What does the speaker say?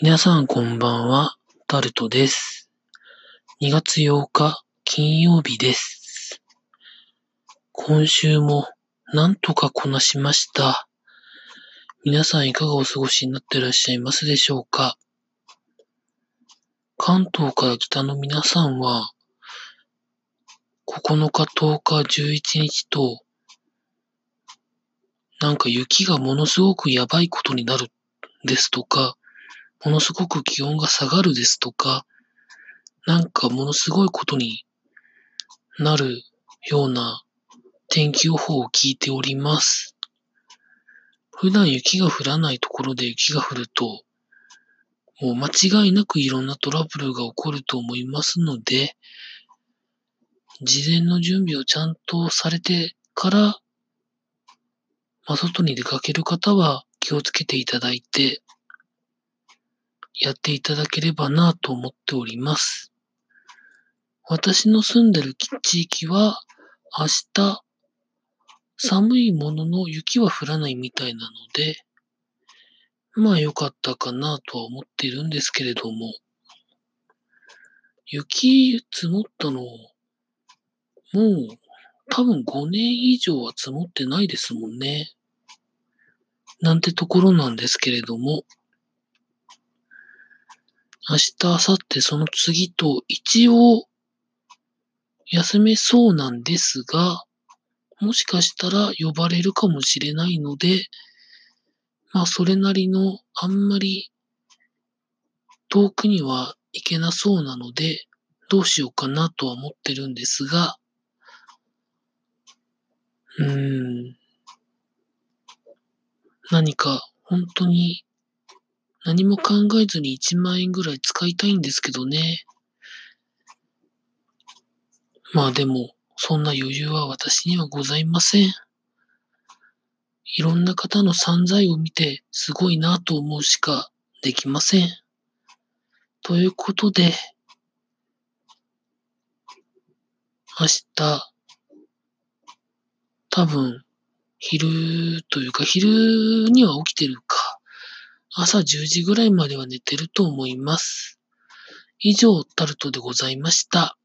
皆さんこんばんは、タルトです。2月8日、金曜日です。今週もなんとかこなしました。皆さんいかがお過ごしになっていらっしゃいますでしょうか関東から北の皆さんは、9日、10日、11日と、なんか雪がものすごくやばいことになるですとか、ものすごく気温が下がるですとか、なんかものすごいことになるような天気予報を聞いております。普段雪が降らないところで雪が降ると、もう間違いなくいろんなトラブルが起こると思いますので、事前の準備をちゃんとされてから、まあ、外に出かける方は気をつけていただいて、やっていただければなと思っております。私の住んでる地域は明日寒いものの雪は降らないみたいなので、まあ良かったかなとは思っているんですけれども、雪積もったの、もう多分5年以上は積もってないですもんね。なんてところなんですけれども、明日、明後日、その次と一応休めそうなんですが、もしかしたら呼ばれるかもしれないので、まあそれなりのあんまり遠くには行けなそうなので、どうしようかなとは思ってるんですが、うーん、何か本当に何も考えずに1万円ぐらい使いたいんですけどね。まあでも、そんな余裕は私にはございません。いろんな方の散財を見てすごいなと思うしかできません。ということで、明日、多分、昼というか、昼には起きてるか。朝10時ぐらいまでは寝てると思います。以上、タルトでございました。